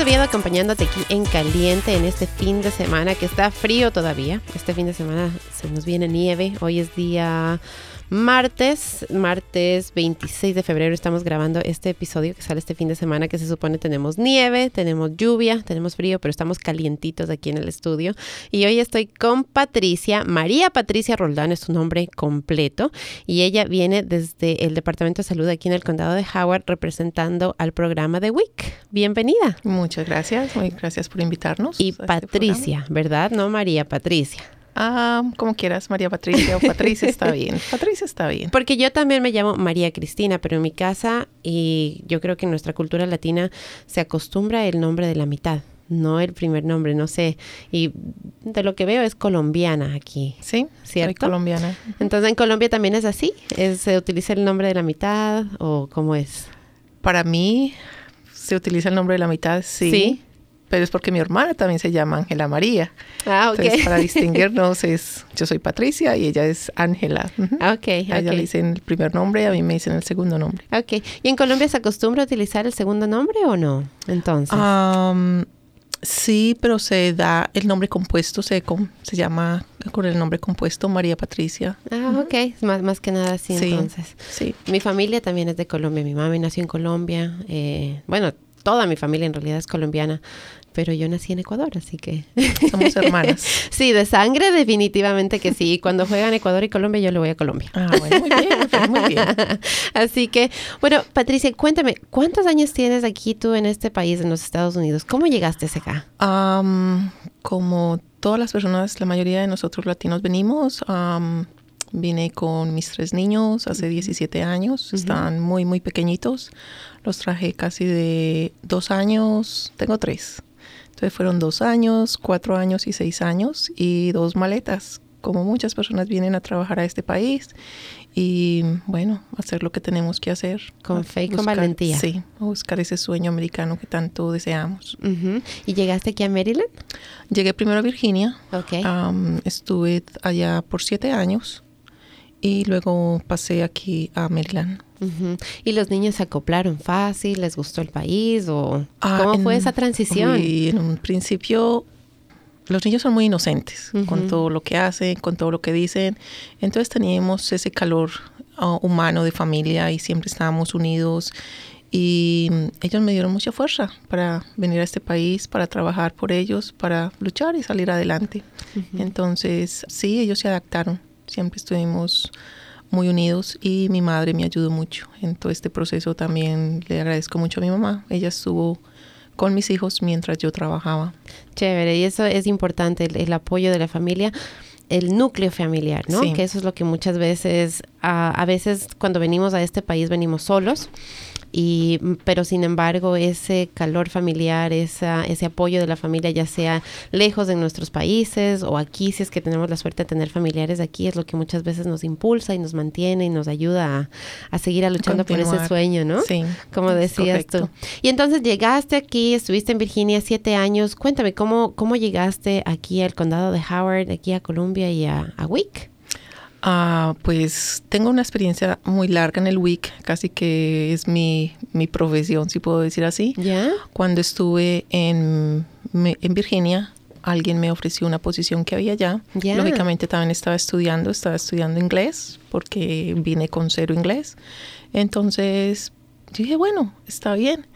Oviedo acompañándote aquí en Caliente en este fin de semana que está frío todavía. Este fin de semana se nos viene nieve. Hoy es día martes, martes 26 de febrero estamos grabando este episodio que sale este fin de semana que se supone tenemos nieve, tenemos lluvia, tenemos frío, pero estamos calientitos aquí en el estudio. Y hoy estoy con Patricia, María Patricia Roldán es su nombre completo y ella viene desde el Departamento de Salud aquí en el condado de Howard representando al programa de WIC. Bienvenida. Muchas gracias, muy gracias por invitarnos. Y este Patricia, ¿verdad? No María Patricia. Ah, como quieras, María Patricia o Patricia está bien. Patricia está bien. Porque yo también me llamo María Cristina, pero en mi casa y yo creo que en nuestra cultura latina se acostumbra el nombre de la mitad, no el primer nombre, no sé. Y de lo que veo es colombiana aquí. Sí, ¿cierto? Soy colombiana. Entonces en Colombia también es así, ¿Es, se utiliza el nombre de la mitad o cómo es. Para mí se utiliza el nombre de la mitad, sí. Sí pero es porque mi hermana también se llama Ángela María. Ah, ok. Entonces, para distinguirnos, es, yo soy Patricia y ella es Ángela. Ok, A ella le dicen el primer nombre, a mí me dicen el segundo nombre. Ok. ¿Y en Colombia se acostumbra a utilizar el segundo nombre o no? Entonces. sí, pero se da el nombre compuesto, se, se llama con el nombre compuesto María Patricia. Ah, ok. Más, más que nada así entonces. Sí. Mi familia también es de Colombia. Mi mamá nació en Colombia. Eh, bueno, toda mi familia en realidad es colombiana, pero yo nací en Ecuador, así que... Somos hermanas. sí, de sangre definitivamente que sí. Cuando juegan Ecuador y Colombia, yo le voy a Colombia. Ah, bueno, muy bien, muy bien. así que, bueno, Patricia, cuéntame, ¿cuántos años tienes aquí tú en este país, en los Estados Unidos? ¿Cómo llegaste acá? como todas las personas, la mayoría de nosotros latinos venimos... Vine con mis tres niños hace 17 años, están muy, muy pequeñitos. Los traje casi de dos años, tengo tres. Entonces fueron dos años, cuatro años y seis años y dos maletas. Como muchas personas vienen a trabajar a este país y bueno, hacer lo que tenemos que hacer. Con fe y con valentía. Sí, buscar ese sueño americano que tanto deseamos. ¿Y llegaste aquí a Maryland? Llegué primero a Virginia. Okay. estuve allá por siete años y luego pasé aquí a Maryland. ¿Y los niños se acoplaron fácil? ¿Les gustó el país? ¿O ah, cómo fue esa transición? Y en un principio los niños son muy inocentes con todo lo que hacen, con todo lo que dicen. Entonces teníamos ese calor ah, humano de familia y siempre estábamos unidos. Y ellos me dieron mucha fuerza para venir a este país, para trabajar por ellos, para luchar y salir adelante. Entonces, sí, ellos se adaptaron. Siempre estuvimos muy unidos y mi madre me ayudó mucho en todo este proceso. También le agradezco mucho a mi mamá. Ella estuvo con mis hijos mientras yo trabajaba. Chévere, y eso es importante, el, apoyo de la familia el núcleo familiar, ¿no? Que eso es lo que muchas veces, a veces cuando venimos a este país venimos solos y pero sin embargo ese calor familiar, esa, ese apoyo de la familia, ya sea lejos de nuestros países o aquí, si es que tenemos la suerte de tener familiares aquí, es lo que muchas veces nos impulsa y nos mantiene y nos ayuda a, seguir luchando por ese sueño, ¿no? Sí. Como decías tú. Y entonces llegaste aquí, estuviste en Virginia siete años. Cuéntame, ¿cómo, cómo llegaste aquí al condado de Howard, aquí a Columbia y a, a Wick? Ah, pues tengo una experiencia muy larga en el WIC, casi que es mi, mi profesión, si puedo decir así. ¿Ya? Cuando estuve en, en Virginia, alguien me ofreció una posición que había allá. Lógicamente también estaba estudiando, estaba estudiando inglés, porque vine con cero inglés. Entonces dije, bueno, está bien.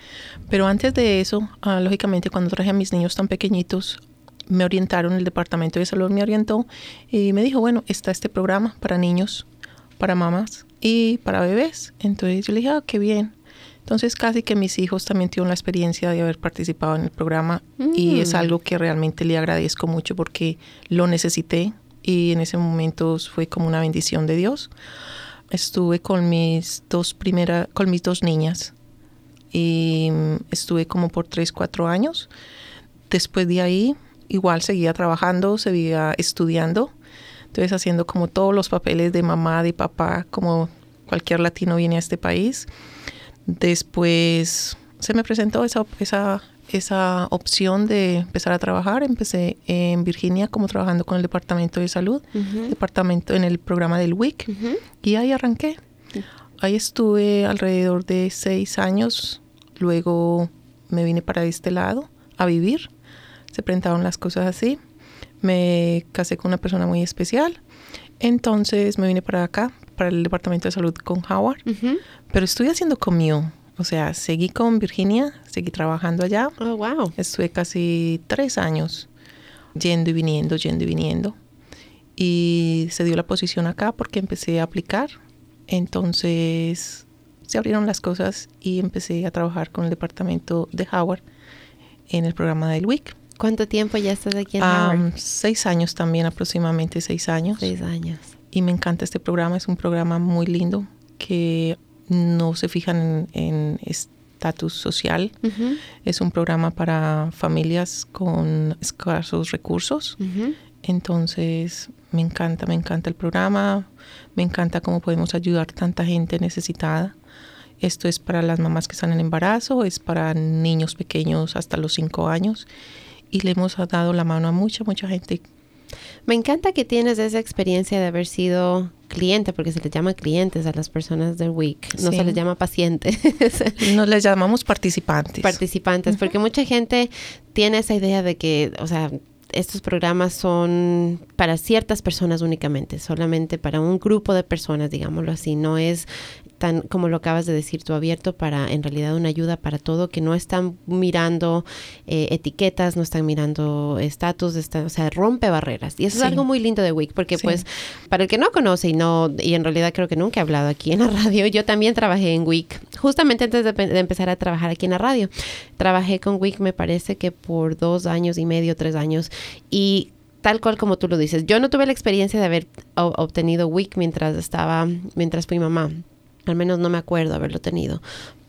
Pero antes de eso, ah, lógicamente cuando traje a mis niños tan pequeñitos, me orientaron, el departamento de salud me orientó y me dijo, bueno, está este programa para niños, para mamás y para bebés. Entonces yo le dije, ah, qué bien. Entonces casi que mis hijos también tuvieron la experiencia de haber participado en el programa y es mm. algo que realmente le agradezco mucho porque lo necesité y en ese momento fue como una bendición de Dios. Estuve con mis dos primeras, con mis dos niñas y estuve como por tres, cuatro años. Después de ahí igual seguía trabajando, seguía estudiando, entonces haciendo como todos los papeles de mamá, de papá, como cualquier latino viene a este país. Después se me presentó esa, esa, esa opción de empezar a trabajar. Empecé en Virginia como trabajando con el Departamento de Salud, departamento en el programa del WIC, y ahí arranqué. Ahí estuve alrededor de seis años, luego me vine para este lado a vivir. Se presentaron las cosas así. Me casé con una persona muy especial. Entonces me vine para acá, para el Departamento de Salud con Howard. Pero estoy haciendo commute. O sea, seguí con Virginia, seguí trabajando allá. Oh, wow. Estuve casi tres años yendo y viniendo, yendo y viniendo. Y se dio la posición acá porque empecé a aplicar. Entonces se abrieron las cosas y empecé a trabajar con el departamento de Howard en el programa del WIC. ¿Cuánto tiempo ya estás aquí en Howard? Seis años también, aproximadamente seis años. Seis años. Y me encanta este programa, es un programa muy lindo que no se fijan en estatus social. Es un programa para familias con escasos recursos. Entonces, me encanta, me encanta el programa, me encanta cómo podemos ayudar a tanta gente necesitada. Esto es para las mamás que están en embarazo, es para niños pequeños hasta los 5 años y le hemos dado la mano a mucha, mucha gente. Me encanta que tienes esa experiencia de haber sido cliente, porque se les llama clientes a las personas del WIC, no se les llama pacientes. Nos les llamamos participantes. Participantes, porque mucha gente tiene esa idea de que, o sea, estos programas son para ciertas personas únicamente, solamente para un grupo de personas, digámoslo así. No es tan, como lo acabas de decir tú, abierto para en realidad una ayuda para todo, que no están mirando eh, etiquetas, no están mirando estatus, o sea, rompe barreras. Y eso es algo muy lindo de WIC, porque pues para el que no conoce y no, y en realidad creo que nunca he hablado aquí en la radio, yo también trabajé en WIC, justamente antes de, de empezar a trabajar aquí en la radio. Trabajé con WIC, me parece que por dos años y medio, tres años, y tal cual como tú lo dices. Yo no tuve la experiencia de haber obtenido WIC mientras estaba, mientras fui mamá. Al menos no me acuerdo haberlo tenido.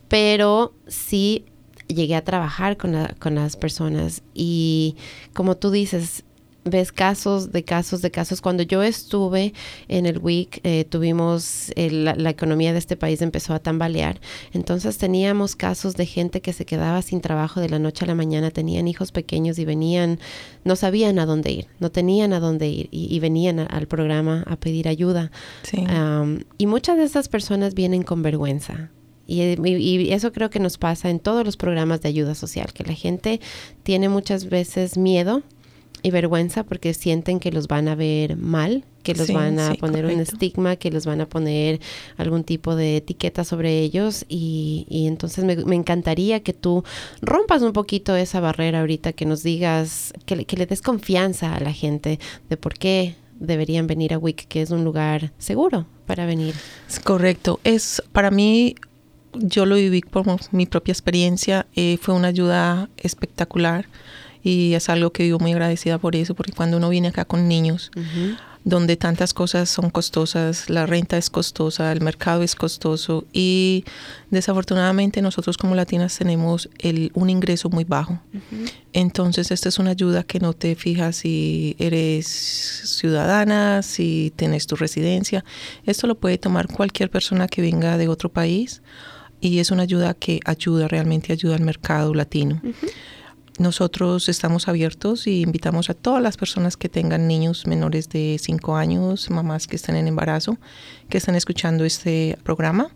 Pero sí llegué a trabajar con, con las personas y como tú dices, ves casos de casos de casos. Cuando yo estuve en el WIC, eh, tuvimos la, economía de este país empezó a tambalear. Entonces teníamos casos de gente que se quedaba sin trabajo de la noche a la mañana, tenían hijos pequeños y venían, no sabían a dónde ir, no tenían a dónde ir y, venían al programa a pedir ayuda. y muchas de esas personas vienen con vergüenza. y, eso creo que nos pasa en todos los programas de ayuda social, que la gente tiene muchas veces miedo y vergüenza porque sienten que los van a ver mal, que los van a poner un estigma, que los van a poner algún tipo de etiqueta sobre ellos y, y entonces me, me, encantaría que tú rompas un poquito esa barrera ahorita, que nos digas, que, que le des confianza a la gente de por qué deberían venir a WIC, que es un lugar seguro para venir. Es correcto, es para mí yo lo viví por mi propia experiencia, eh, fue una ayuda espectacular y es algo que vivo muy agradecida por eso, porque cuando uno viene acá con niños, donde tantas cosas son costosas, la renta es costosa, el mercado es costoso y desafortunadamente nosotros como latinas tenemos el, un ingreso muy bajo. Entonces esta es una ayuda que no te fijas si eres ciudadana, si tienes tu residencia. Esto lo puede tomar cualquier persona que venga de otro país y es una ayuda que ayuda, realmente ayuda al mercado latino. Nosotros estamos abiertos y invitamos a todas las personas que tengan niños menores de 5 años, mamás que estén en embarazo, que estén escuchando este programa,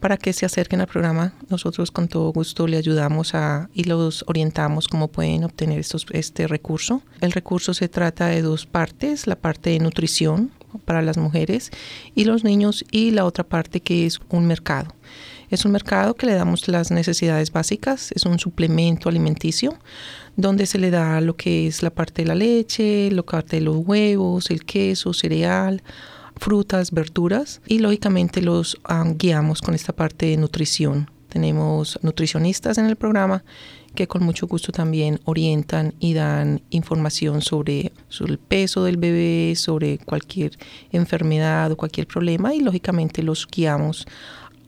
para que se acerquen al programa. Nosotros con todo gusto le ayudamos a, y los orientamos cómo pueden obtener estos, este recurso. El recurso se trata de dos partes, la parte de nutrición para las mujeres y los niños y la otra parte que es un mercado. Es un mercado que le damos las necesidades básicas, es un suplemento alimenticio donde se le da lo que es la parte de la leche, lo parte de los huevos, el queso, cereal, frutas, verduras y lógicamente los guiamos con esta parte de nutrición. Tenemos nutricionistas en el programa que con mucho gusto también orientan y dan información sobre, sobre, el peso del bebé, sobre cualquier enfermedad o cualquier problema y lógicamente los guiamos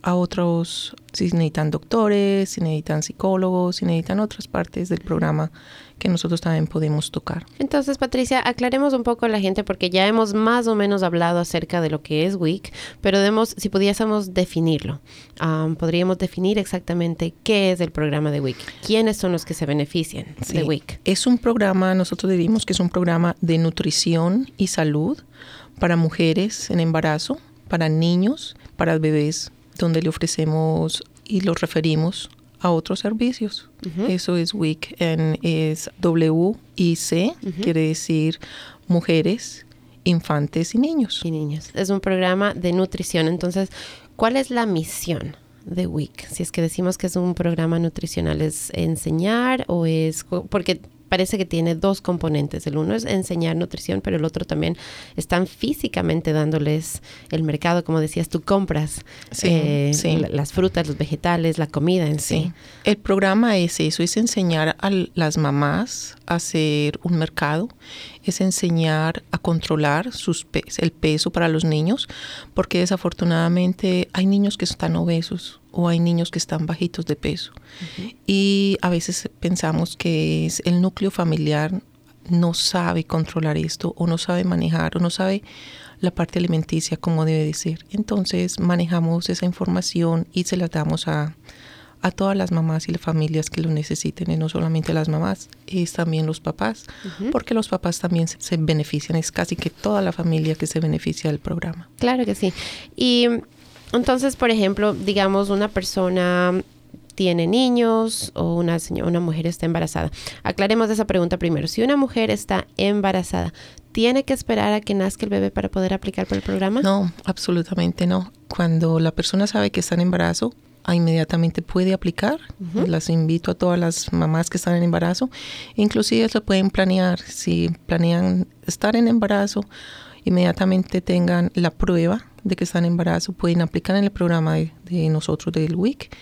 a otros, si necesitan doctores, si necesitan psicólogos, si necesitan otras partes del programa que nosotros también podemos tocar. Entonces, Patricia, aclaremos un poco a la gente porque ya hemos más o menos hablado acerca de lo que es WIC, pero demos, si pudiésemos definirlo, podríamos definir exactamente qué es el programa de WIC, quiénes son los que se benefician de WIC. Es un programa, nosotros diríamos que es un programa de nutrición y salud para mujeres en embarazo, para niños, para bebés donde le ofrecemos y los referimos a otros servicios. Eso es WIC, en, es W-I-C, quiere decir mujeres, infantes y niños. Y niños. Es un programa de nutrición. Entonces, ¿cuál es la misión? de WIC? Si es que decimos que es un programa nutricional, ¿es enseñar o es...? Porque parece que tiene dos componentes. El uno es enseñar nutrición, pero el otro también están físicamente dándoles el mercado, como decías, tú compras eh, las frutas, los vegetales, la comida en sí. El programa es eso, es enseñar a las mamás hacer un mercado, es enseñar a controlar sus el peso para los niños, porque desafortunadamente hay niños que están obesos o hay niños que están bajitos de peso. Y a veces pensamos que es el núcleo familiar no sabe controlar esto o no sabe manejar o no sabe la parte alimenticia como debe de ser. Entonces manejamos esa información y se la damos a, a todas las mamás y las familias que lo necesiten, y no solamente las mamás, es también los papás, porque los papás también se, benefician, es casi que toda la familia que se beneficia del programa. Claro que sí. Y entonces, por ejemplo, digamos, una persona tiene niños o una, una mujer está embarazada. Aclaremos esa pregunta primero. Si una mujer está embarazada, ¿tiene que esperar a que nazca el bebé para poder aplicar por el programa? No, absolutamente no. Cuando la persona sabe que está en embarazo, inmediatamente puede aplicar. Las invito a todas las mamás que están en embarazo. Inclusive se pueden planear, si planean estar en embarazo, inmediatamente tengan la prueba de que están en embarazo, pueden aplicar en el programa de, nosotros del WIC.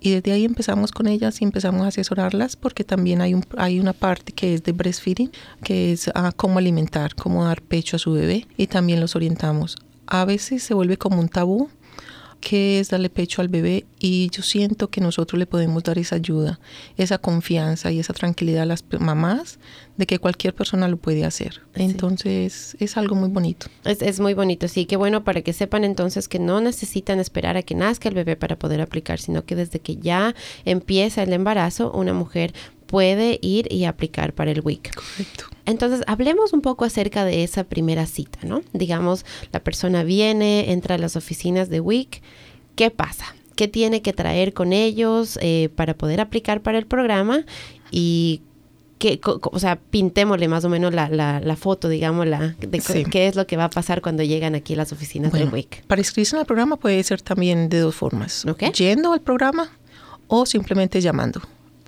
Y desde ahí empezamos con ellas y empezamos a asesorarlas porque también hay, un, hay una parte que es de breastfeeding, que es a cómo alimentar, cómo dar pecho a su bebé y también los orientamos. A veces se vuelve como un tabú qué es darle pecho al bebé y yo siento que nosotros le podemos dar esa ayuda, esa confianza y esa tranquilidad a las mamás de que cualquier persona lo puede hacer. Entonces es algo muy bonito. Es, es, muy bonito, sí, qué bueno para que sepan entonces que no necesitan esperar a que nazca el bebé para poder aplicar, sino que desde que ya empieza el embarazo, una mujer puede ir y aplicar para el WIC. Correcto. Entonces, hablemos un poco acerca de esa primera cita, ¿no? Digamos, la persona viene, entra a las oficinas de WIC, ¿qué pasa? ¿Qué tiene que traer con ellos eh, para poder aplicar para el programa? Y qué, o sea, pintémosle más o menos la, la, foto, digamos, la, de qué es lo que va a pasar cuando llegan aquí a las oficinas de WIC. Para inscribirse en el programa puede ser también de dos formas. Yendo al programa o simplemente llamando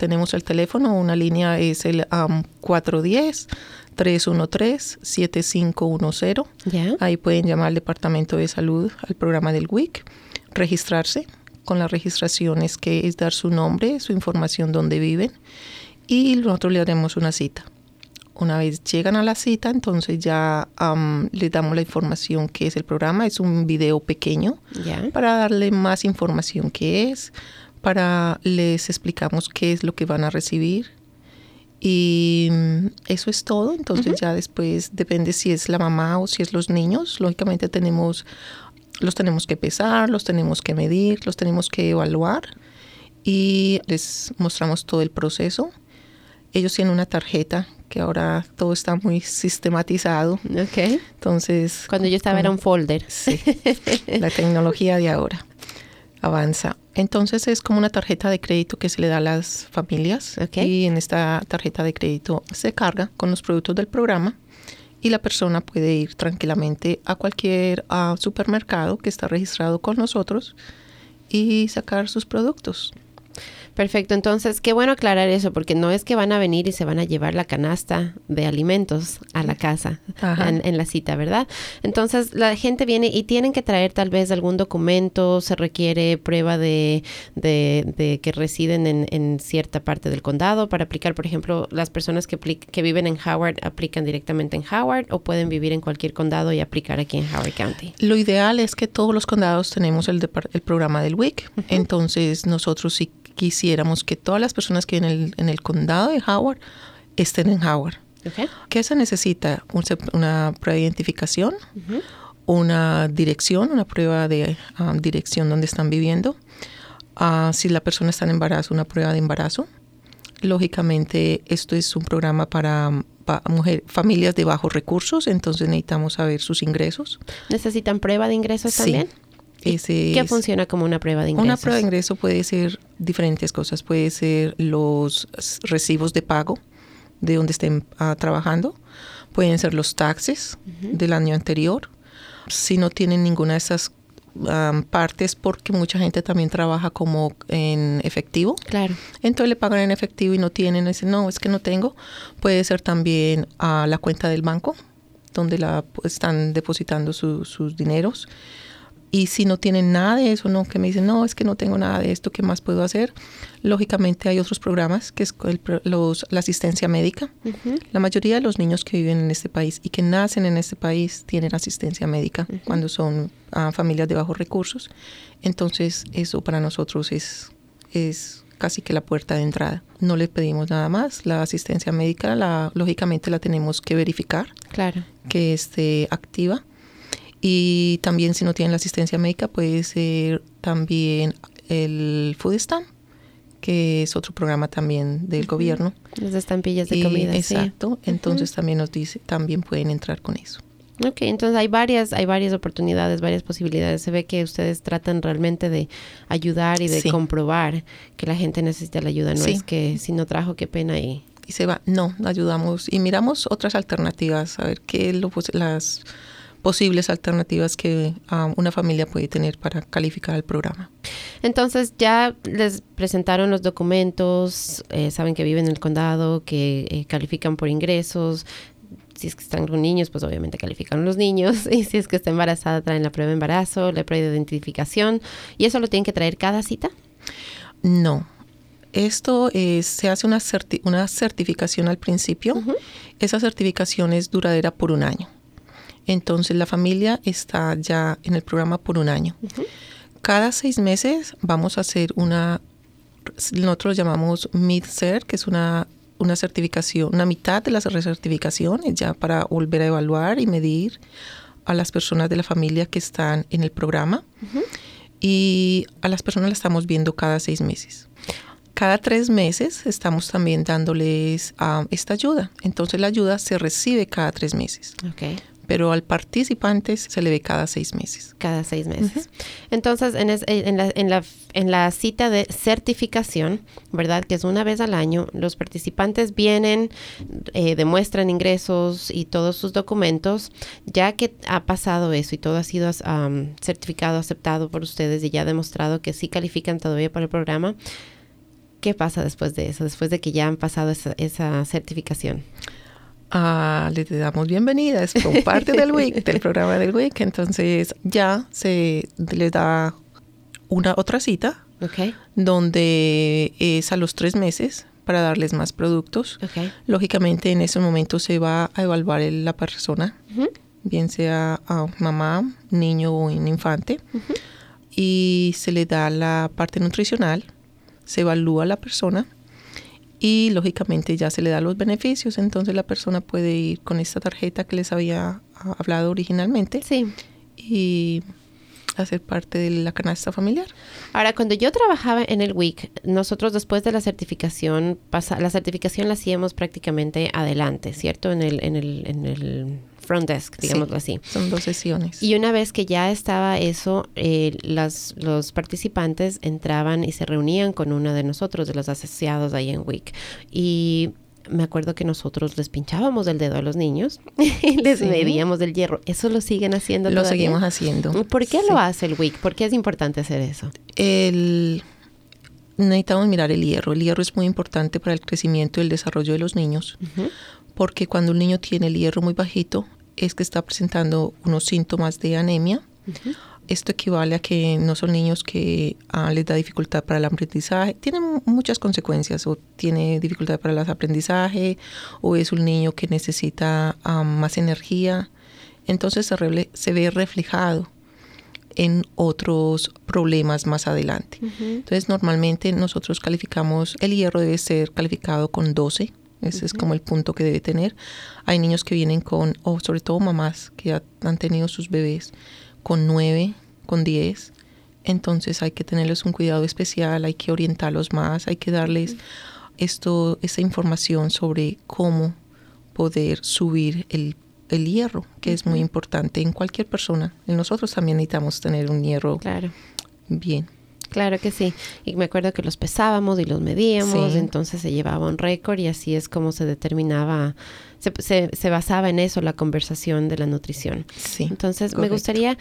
tenemos el teléfono, una línea es el 410-313-7510. Ahí pueden llamar al Departamento de Salud, al programa del WIC, registrarse. Con las registraciones que es dar su nombre, su información donde viven y nosotros le daremos una cita. Una vez llegan a la cita, entonces ya le damos la información que es el programa. Es un video pequeño para darle más información que es, para les explicamos qué es lo que van a recibir y mm, eso es todo. Entonces ya después depende si es la mamá o si es los niños. Lógicamente tenemos los tenemos que pesar, los tenemos que medir, los tenemos que evaluar y les mostramos todo el proceso. Ellos tienen una tarjeta que ahora todo está muy sistematizado. Ok. Entonces. Cuando yo estaba era un folder. Sí. la tecnología de ahora avanza. Entonces es como una tarjeta de crédito que se le da a las familias y en esta tarjeta de crédito se carga con los productos del programa y la persona puede ir tranquilamente a cualquier supermercado que está registrado con nosotros y sacar sus productos. Perfecto, entonces qué bueno aclarar eso, porque no es que van a venir y se van a llevar la canasta de alimentos a la casa en, la cita, ¿verdad? Entonces la gente viene y tienen que traer tal vez algún documento, se requiere prueba de, de, que residen en, en, cierta parte del condado para aplicar, por ejemplo, las personas que, que viven en Howard aplican directamente en Howard o pueden vivir en cualquier condado y aplicar aquí en Howard County. Lo ideal es que todos los condados tenemos el, el programa del WIC, entonces nosotros sí quisiéramos que todas las personas que viven en el, condado de Howard estén en Howard. ¿Qué se necesita? una prueba de identificación, una dirección, una prueba de um, dirección donde están viviendo. Ah, si la persona está en embarazo, una prueba de embarazo. Lógicamente, esto es un programa para, familias de bajos recursos, entonces necesitamos saber sus ingresos. ¿Necesitan prueba de ingresos también? Ese ¿Qué funciona como una prueba de ingreso? Una prueba de ingreso puede ser diferentes cosas. Puede ser los recibos de pago de donde estén ah, trabajando. Pueden ser los taxes del año anterior. Si no tienen ninguna de esas partes porque mucha gente también trabaja como en efectivo. Claro. Entonces le pagan en efectivo y no tienen, dicen, no, es que no tengo. Puede ser también a la cuenta del banco, donde la están depositando sus dineros. Y si no tienen nada de eso, no, que me dicen, no, es que no tengo nada de esto, ¿qué más puedo hacer? Lógicamente hay otros programas, que es los, la asistencia médica. La mayoría de los niños que viven en este país y que nacen en este país tienen asistencia médica cuando son ah, familias de bajos recursos. Entonces eso para nosotros es, es casi que la puerta de entrada. No le pedimos nada más. La asistencia médica, la, lógicamente la tenemos que verificar, claro. que esté activa y también si no tienen la asistencia médica puede ser también el Food Stamp, que es otro programa también del gobierno. Las estampillas de comida. Exacto. Entonces también nos dice, también pueden entrar con eso. Ok, entonces hay varias, hay varias oportunidades, varias posibilidades. Se ve que ustedes tratan realmente de ayudar y de comprobar que la gente necesita la ayuda. No es que si no trajo, qué pena y... Y se va. No, ayudamos y miramos otras alternativas, a ver qué lo, las posibles alternativas que ah, una familia puede tener para calificar el programa. Entonces ya les presentaron los documentos, eh, saben que viven en el condado, que eh, califican por ingresos. Si es que están con niños, pues obviamente califican los niños. Y si es que está embarazada, traen la prueba de embarazo, la prueba de identificación. ¿Y eso lo tienen que traer cada cita? No, esto es, se hace una, una certificación al principio. Esa certificación es duradera por un año. Entonces la familia está ya en el programa por un año. Cada seis meses vamos a hacer una, nosotros llamamos mid-cert, que es una, una certificación, una mitad de la recertificación, ya para volver a evaluar y medir a las personas de la familia que están en el programa. Y a las personas las estamos viendo cada seis meses. Cada tres meses estamos también dándoles ah, esta ayuda. Entonces la ayuda se recibe cada tres meses. Okay pero al participante se le ve cada seis meses. Cada seis meses. Entonces, en, en, la, en, la, en, la, cita de certificación, ¿verdad? Que es una vez al año, los participantes vienen, eh, demuestran ingresos y todos sus documentos. Ya que ha pasado eso y todo ha sido certificado, aceptado por ustedes y ya ha demostrado que sí califican todavía para el programa, ¿qué pasa después de eso? Después de que ya han pasado esa, esa certificación. Ah, les damos bienvenida, es parte del del programa del WIC, entonces ya se les da una otra cita, donde es a los tres meses para darles más productos. Lógicamente en ese momento se va a evaluar la persona, bien sea a mamá, niño o un infante, y se le da la parte nutricional, se evalúa la persona y lógicamente ya se le da los beneficios, entonces la persona puede ir con esta tarjeta que les había ah, hablado originalmente sí. y hacer parte de la canasta familiar. Ahora, cuando yo trabajaba en el WIC, nosotros después de la certificación, pasa, la certificación la hacíamos prácticamente adelante, ¿cierto? En el, en el, en el front desk, digámoslo así. Son dos sesiones. Y una vez que ya estaba eso, eh, las, los participantes entraban y se reunían con uno de nosotros, de los asociados ahí en WIC. Y me acuerdo que nosotros les pinchábamos el dedo a los niños y les medíamos el hierro. ¿Eso lo siguen haciendo Lo seguimos haciendo. ¿Por qué lo hace el WIC? ¿Por qué es importante hacer eso? El... Necesitamos mirar el hierro. El hierro es muy importante para el crecimiento y el desarrollo de los niños, porque cuando un niño tiene el hierro muy bajito, es que está presentando unos síntomas de anemia. Esto equivale a que no son niños que ah, les da dificultad para el aprendizaje. Tienen muchas consecuencias. O tiene dificultad para el aprendizaje, o es un niño que necesita ah, más energía. Entonces se, se, ve reflejado en otros problemas más adelante. Entonces normalmente nosotros calificamos, el hierro debe ser calificado con 12 ese es como el punto que debe tener. Hay niños que vienen con, o sobre todo mamás que han tenido sus bebés con 9, con 10. Entonces hay que tenerles un cuidado especial, hay que orientarlos más, hay que darles esto, esa información sobre cómo poder subir el el hierro, que es muy importante en cualquier persona. En nosotros también necesitamos tener un hierro claro. bien. Claro que sí. Y me acuerdo que los pesábamos y los medíamos, entonces se llevaba un récord y así es como se determinaba, se, se, basaba en eso la conversación de la nutrición. Sí. Entonces me gustaría,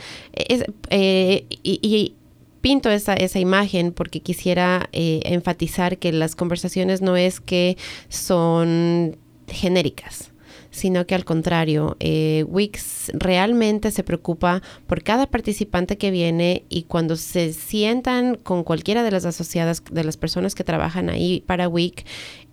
eh, y, pinto esa, esa imagen porque quisiera eh, enfatizar que las conversaciones no es que son genéricas sino que al contrario, eh, Wix realmente se preocupa por cada participante que viene y cuando se sientan con cualquiera de las asociadas, de las personas que trabajan ahí para Wix,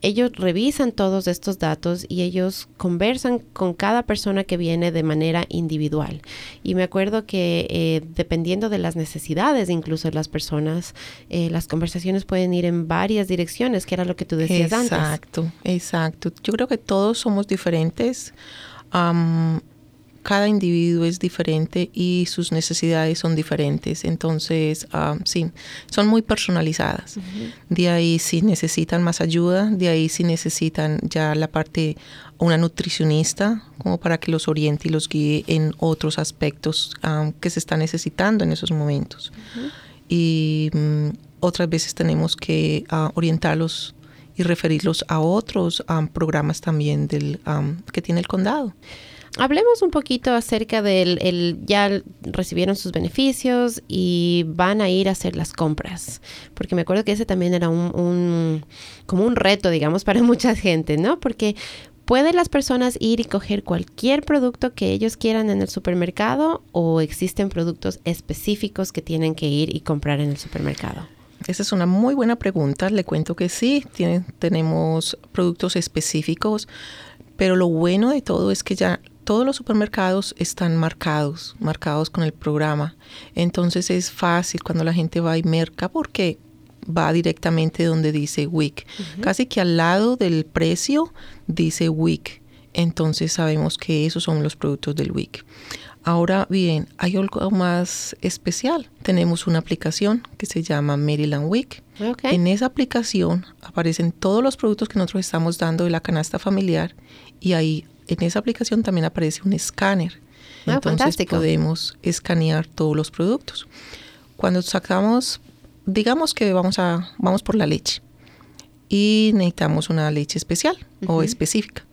ellos revisan todos estos datos y ellos conversan con cada persona que viene de manera individual. Y me acuerdo que eh, dependiendo de las necesidades incluso de las personas, eh, las conversaciones pueden ir en varias direcciones, que era lo que tú decías antes. Exacto, exacto. Yo creo que todos somos diferentes cada individuo es diferente y sus necesidades son diferentes. Entonces, ah, sí, son muy personalizadas. De ahí si necesitan más ayuda, de ahí si necesitan ya la parte, una nutricionista, como para que los oriente y los guíe en otros aspectos ah, que se están necesitando en esos momentos. Y mm, otras veces tenemos que ah, orientarlos y referirlos a otros programas también del, que tiene el condado. Hablemos un poquito acerca del, el, ya recibieron sus beneficios y van a ir a hacer las compras, porque me acuerdo que ese también era un, un como un reto, digamos, para mucha gente, ¿no? Porque ¿Pueden las personas ir y coger cualquier producto que ellos quieran en el supermercado o existen productos específicos que tienen que ir y comprar en el supermercado? Esa es una muy buena pregunta. Le cuento que sí, tenemos productos específicos, pero lo bueno de todo es que ya todos los supermercados están marcados, marcados con el programa. Entonces es fácil cuando la gente va y merca porque va directamente donde dice WIC. Casi que al lado del precio dice WIC. Entonces sabemos que esos son los productos del WIC. Ahora bien, hay algo más especial. Tenemos una aplicación que se llama Maryland Week. En esa aplicación aparecen todos los productos que nosotros estamos dando de la canasta familiar y ahí en esa aplicación también aparece un escáner. Ah, Entonces podemos escanear todos los productos. Cuando sacamos, digamos que vamos a vamos por la leche y necesitamos una leche especial o específica.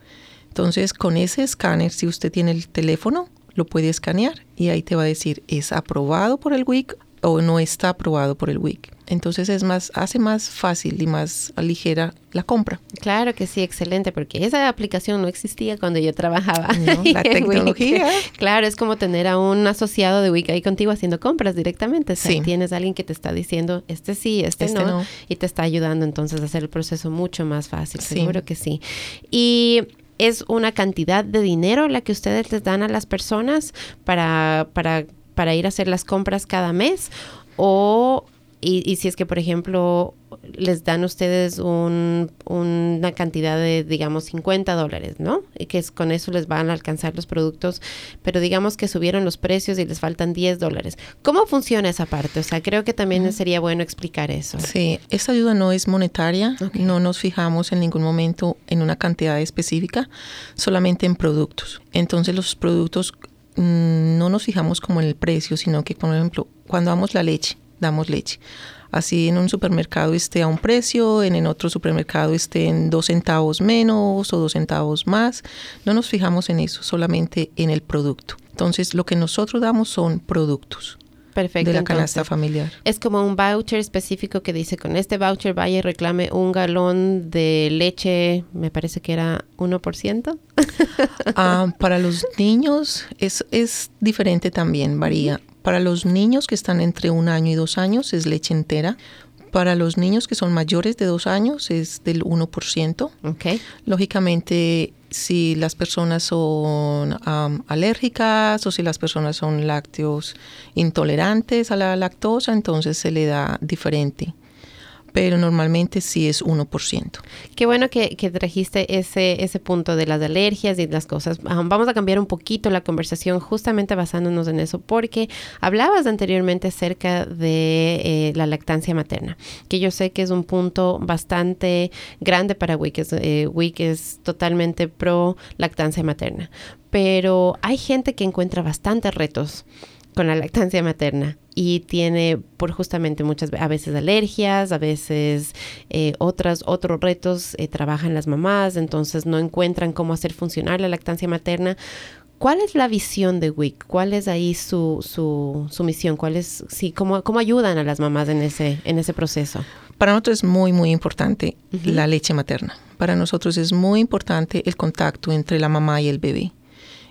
Entonces, con ese escáner, si usted tiene el teléfono, lo puede escanear y ahí te va a decir es aprobado por el WIC o no está aprobado por el WIC. Entonces es más, hace más fácil y más ligera la compra. Claro que sí, excelente, porque esa aplicación no existía cuando yo trabajaba. la tecnología. Claro, es como tener a un asociado de WIC ahí contigo haciendo compras directamente. O tienes a alguien que te está diciendo, este sí, este, este no, y te está ayudando entonces a hacer el proceso mucho más fácil. Seguro que sí. Y es una cantidad de dinero la que ustedes les dan a las personas para, para, para ir a hacer las compras cada mes o y, si es que, por ejemplo, les dan ustedes un, una cantidad de, digamos, 50 dólares, ¿no? Y que es, con eso les van a alcanzar los productos, pero digamos que subieron los precios y les faltan 10 dólares. ¿Cómo funciona esa parte? O sea, creo que también sería bueno explicar eso. Sí, esa ayuda no es monetaria, no nos fijamos en ningún momento en una cantidad específica, solamente en productos. Entonces los productos no nos fijamos como en el precio, sino que, por ejemplo, cuando damos la leche, damos leche. Así en un supermercado esté a un precio, en, otro supermercado esté en dos centavos menos o dos centavos más. No nos fijamos en eso, solamente en el producto. Entonces lo que nosotros damos son productos. Perfecto. De la canasta familiar. Es como un voucher específico que dice, con este voucher vaya y reclame un galón de leche, me parece que era 1%. ah, para los niños es, es diferente también, varía. Para los niños que están entre un año y dos años es leche entera. Para los niños que son mayores de dos años es del 1%. Okay. Lógicamente, si las personas son alérgicas o si las personas son lácteos intolerantes a la lactosa, entonces se le da diferente pero normalmente sí es 1%. Qué bueno que, trajiste ese, ese punto de las alergias y las cosas. Vamos a cambiar un poquito la conversación justamente basándonos en eso, porque hablabas anteriormente acerca de eh, la lactancia materna, que yo sé que es un punto bastante grande para WIC. Eh, WIC es totalmente pro lactancia materna, pero hay gente que encuentra bastantes retos con la lactancia materna y tiene por justamente muchas a veces alergias, a veces eh, otras otros retos eh, trabajan las mamás, entonces no encuentran cómo hacer funcionar la lactancia materna. ¿Cuál es la visión de WIC? ¿Cuál es ahí su, su, su misión? ¿Cuál es, sí, cómo, cómo ayudan a las mamás en ese, en ese proceso? Para nosotros es muy, muy importante la leche materna. Para nosotros es muy importante el contacto entre la mamá y el bebé.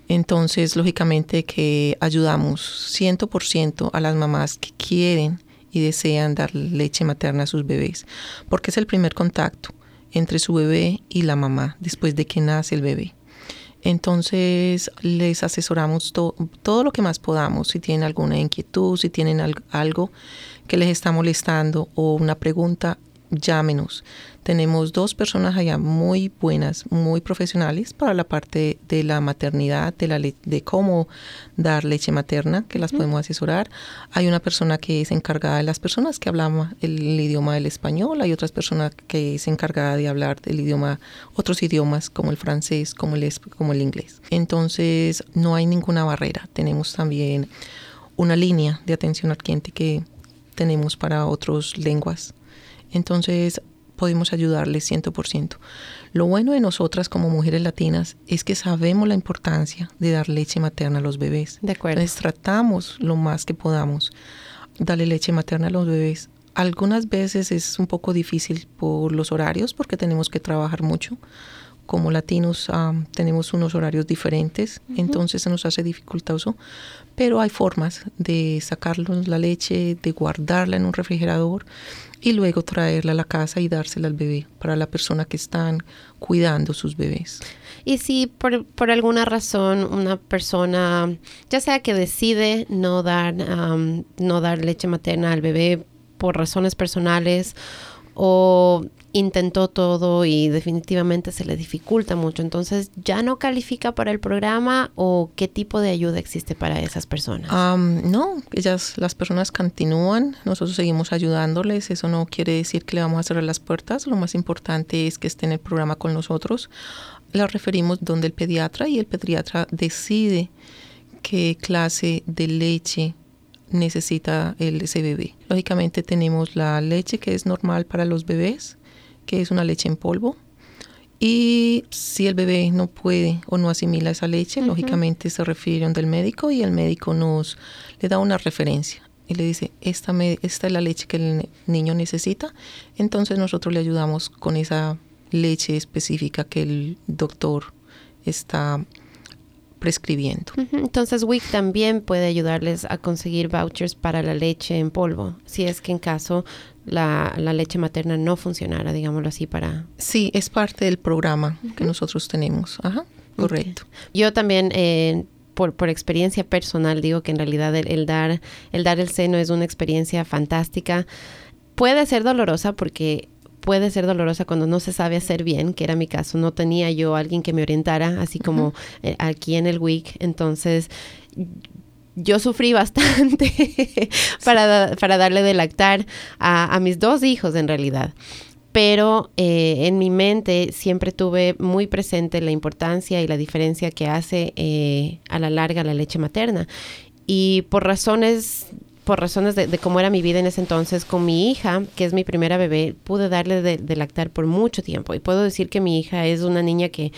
Entonces, lógicamente que ayudamos 100% a las mamás que quieren y desean dar leche materna a sus bebés, porque es el primer contacto entre su bebé y la mamá después de que nace el bebé. Entonces les asesoramos todo lo que más podamos, si tienen alguna inquietud, si tienen algo que les está molestando o una pregunta, llámenos. Tenemos dos personas allá muy buenas, muy profesionales para la parte de la maternidad, de, la de cómo dar leche materna, que las podemos asesorar. Hay una persona que es encargada de las personas que hablan el, idioma del español, hay otras personas que es encargada de hablar del idioma, otros idiomas como el francés, como el, como el inglés. Entonces no hay ninguna barrera. Tenemos también una línea de atención al cliente que tenemos para otras lenguas. Entonces podemos ayudarles 100%. Lo bueno de nosotras como mujeres latinas es que sabemos la importancia de dar leche materna a los bebés. De acuerdo. Entonces tratamos lo más que podamos darle leche materna a los bebés. Algunas veces es un poco difícil por los horarios porque tenemos que trabajar mucho. Como latinos tenemos unos horarios diferentes, entonces se nos hace dificultoso, pero hay formas de sacarlos la leche, de guardarla en un refrigerador y luego traerla a la casa y dársela al bebé para la persona que están cuidando sus bebés. Y si por, por alguna razón una persona, ya sea que decide no dar, no dar leche materna al bebé por razones personales o intentó todo y definitivamente se le dificulta mucho. Entonces, ¿ya no califica para el programa o qué tipo de ayuda existe para esas personas? no, ellas, las personas continúan, nosotros seguimos ayudándoles, eso no quiere decir que le vamos a cerrar las puertas, lo más importante es que esté en el programa con nosotros. La referimos donde el pediatra y el pediatra decide qué clase de leche necesita el, ese bebé. Lógicamente tenemos la leche que es normal para los bebés, que es una leche en polvo. Y si el bebé no puede o no asimila esa leche, lógicamente se refieren del médico y el médico nos le da una referencia y le dice, esta, esta es la leche que el niño necesita. Entonces nosotros le ayudamos con esa leche específica que el doctor está prescribiendo. Entonces WIC también puede ayudarles a conseguir vouchers para la leche en polvo, si es que en caso la, leche materna no funcionara, digámoslo así, para... Sí, es parte del programa que nosotros tenemos. Ajá, correcto. Yo también... Eh, por, por, experiencia personal digo que en realidad el, dar, el dar el seno es una experiencia fantástica. Puede ser dolorosa porque puede ser dolorosa cuando no se sabe hacer bien, que era mi caso. No tenía yo alguien que me orientara, así como eh, aquí en el WIC. Entonces, yo sufrí bastante para, para, darle de lactar a, mis dos hijos en realidad. Pero eh, en mi mente siempre tuve muy presente la importancia y la diferencia que hace eh, a la larga la leche materna. Y por razones por razones de, cómo era mi vida en ese entonces con mi hija, que es mi primera bebé, pude darle de, lactar por mucho tiempo. Y puedo decir que mi hija es una niña que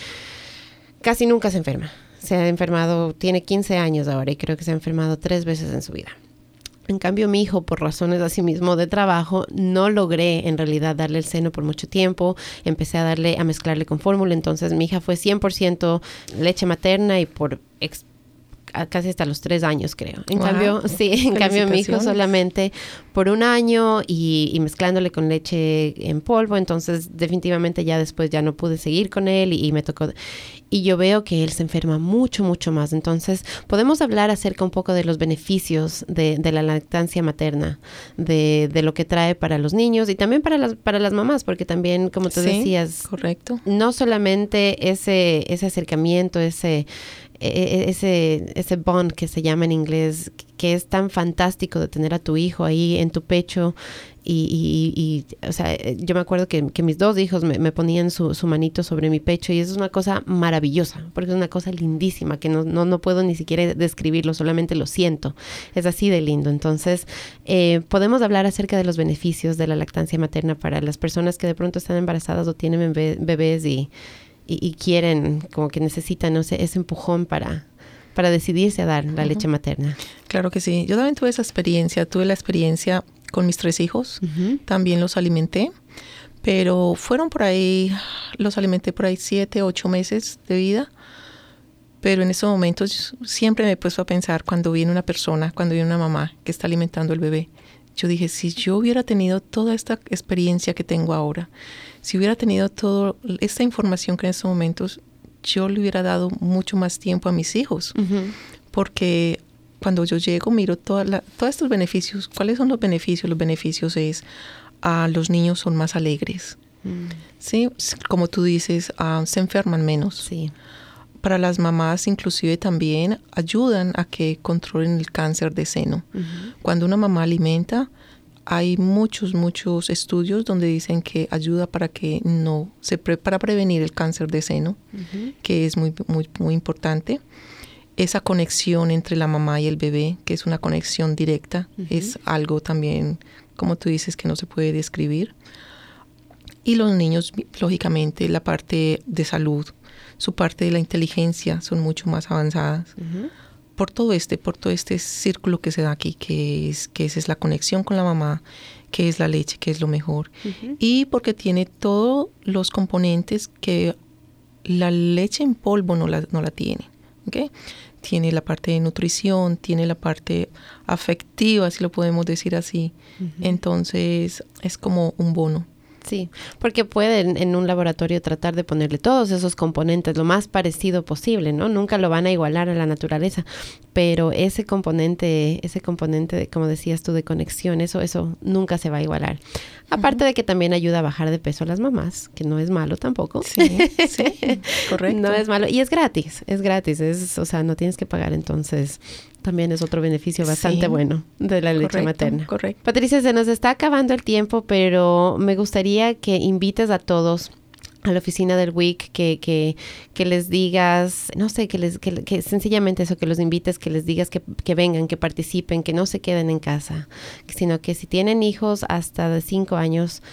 casi nunca se enferma. Se ha enfermado, tiene 15 años ahora y creo que se ha enfermado tres veces en su vida. En cambio, mi hijo, por razones así mismo de trabajo, no logré en realidad darle el seno por mucho tiempo. Empecé a darle, a mezclarle con fórmula. Entonces, mi hija fue 100% leche materna y por casi hasta los tres años, creo. En cambio, sí, en cambio mi hijo solamente por un año y, mezclándole con leche en polvo, entonces definitivamente ya después ya no pude seguir con él y, me tocó y yo veo que él se enferma mucho, mucho más. Entonces, podemos hablar acerca un poco de los beneficios de, la lactancia materna, de, lo que trae para los niños y también para las, para las mamás, porque también, como tú decías, correcto. no solamente ese, ese acercamiento, ese, ese, ese bond que se llama en inglés, que es tan fantástico de tener a tu hijo ahí en tu pecho. Y, y, o sea, yo me acuerdo que, mis dos hijos me, ponían su, su, manito sobre mi pecho y eso es una cosa maravillosa, porque es una cosa lindísima, que no, no, no puedo ni siquiera describirlo, solamente lo siento. Es así de lindo. Entonces, eh, podemos hablar acerca de los beneficios de la lactancia materna para las personas que de pronto están embarazadas o tienen bebés y y, quieren, como que necesitan no sé, ese empujón para, para decidirse a dar la leche materna. Claro que sí. Yo también tuve esa experiencia. Tuve la experiencia con mis tres hijos. También los alimenté. Pero fueron por ahí, los alimenté por ahí siete, ocho meses de vida. Pero en esos momentos siempre me he puesto a pensar cuando viene una persona, cuando viene una mamá que está alimentando al bebé. Yo dije, si yo hubiera tenido toda esta experiencia que tengo ahora, si hubiera tenido toda esta información que en estos momentos, yo le hubiera dado mucho más tiempo a mis hijos. Porque cuando yo llego, miro toda todos estos beneficios. ¿Cuáles son los beneficios? Los beneficios es, a los niños son más alegres. Mm. Sí, como tú dices, ah, se enferman menos. Sí. Para las mamás inclusive también ayudan a que controlen el cáncer de seno. Cuando una mamá alimenta, hay muchos, muchos estudios donde dicen que ayuda para que no, se para prevenir el cáncer de seno, que es muy, muy, muy importante. Esa conexión entre la mamá y el bebé, que es una conexión directa, es algo también, como tú dices, que no se puede describir. Y los niños, lógicamente, la parte de salud, su parte de la inteligencia son mucho más avanzadas por todo este, por todo este círculo que se da aquí, que es, que esa es la conexión con la mamá, que es la leche, que es lo mejor. Y porque tiene todos los componentes que la leche en polvo no la, no la tiene. ¿okay? Tiene la parte de nutrición, tiene la parte afectiva, si lo podemos decir así. Entonces es como un bono. Sí, porque pueden en un laboratorio tratar de ponerle todos esos componentes lo más parecido posible, ¿no? Nunca lo van a igualar a la naturaleza, pero ese componente, ese componente, como decías tú, de conexión, eso, eso nunca se va a igualar. Aparte de que también ayuda a bajar de peso a las mamás, que no es malo tampoco. Sí, sí, correcto. No es malo. Y es gratis, es gratis, es, o sea, no tienes que pagar. Entonces, también es otro beneficio bastante bueno de la leche materna. Correcto. Patricia, se nos está acabando el tiempo, pero me gustaría que invites a todos a la oficina del WIC que, que, que les digas, no sé, que les que, que, sencillamente eso, que los invites, que les digas que, que, vengan, que participen, que no se queden en casa, sino que si tienen hijos hasta de cinco años,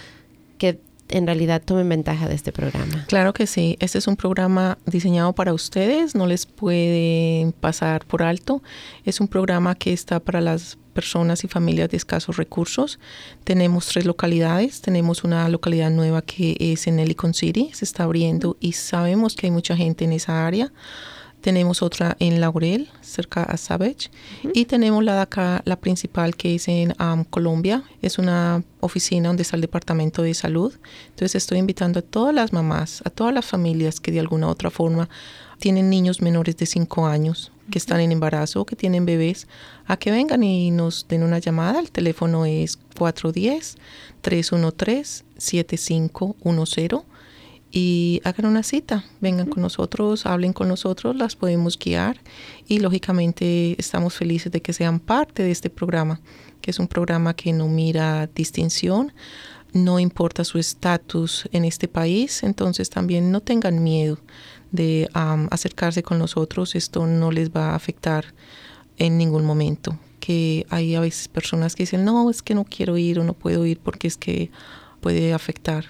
que en realidad tomen ventaja de este programa. Claro que sí, este es un programa diseñado para ustedes, no les puede pasar por alto. Es un programa que está para las personas y familias de escasos recursos. Tenemos tres localidades. Tenemos una localidad nueva que es en Helicon City, se está abriendo y sabemos que hay mucha gente en esa área. Tenemos otra en Laurel, cerca a Savage. Y tenemos la de acá, la principal, que es en um, Colombia. Es una oficina donde está el Departamento de Salud. Entonces estoy invitando a todas las mamás, a todas las familias que de alguna u otra forma tienen niños menores de 5 años que están en embarazo o que tienen bebés, a que vengan y nos den una llamada. El teléfono es 410-313-7510 y hagan una cita, vengan con nosotros, hablen con nosotros, las podemos guiar y lógicamente estamos felices de que sean parte de este programa, que es un programa que no mira distinción, no importa su estatus en este país, entonces también no tengan miedo de acercarse con nosotros, esto no les va a afectar en ningún momento, que hay a veces personas que dicen, no, es que no quiero ir o no puedo ir porque es que puede afectar.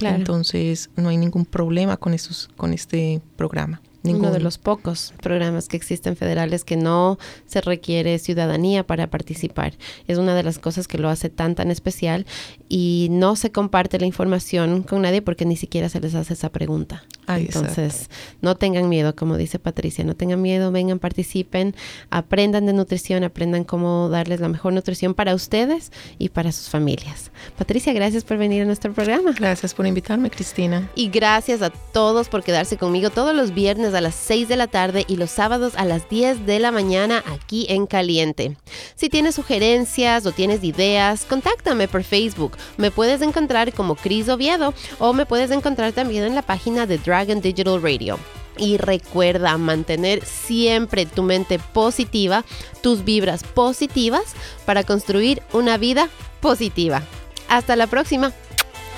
Entonces no hay ningún problema con, estos, con este programa. Uno de los pocos programas que existen federales que no se requiere ciudadanía para participar. Es una de las cosas que lo hace tan tan especial y no se comparte la información con nadie porque ni siquiera se les hace esa pregunta. Entonces, no tengan miedo, como dice Patricia, no tengan miedo, vengan, participen, aprendan de nutrición, aprendan cómo darles la mejor nutrición para ustedes y para sus familias. Patricia, gracias por venir a nuestro programa. Gracias por invitarme, Cristina. Y gracias a todos por quedarse conmigo todos los viernes a las 6 de la tarde y los sábados a las 10 de la mañana aquí en Caliente. Si tienes sugerencias o tienes ideas, contáctame por Facebook. Me puedes encontrar como Cris Oviedo o me puedes encontrar también en la página de Dragon Digital Radio. Y recuerda mantener siempre tu mente positiva, tus vibras positivas para construir una vida positiva. Hasta la próxima.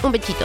Un bechito.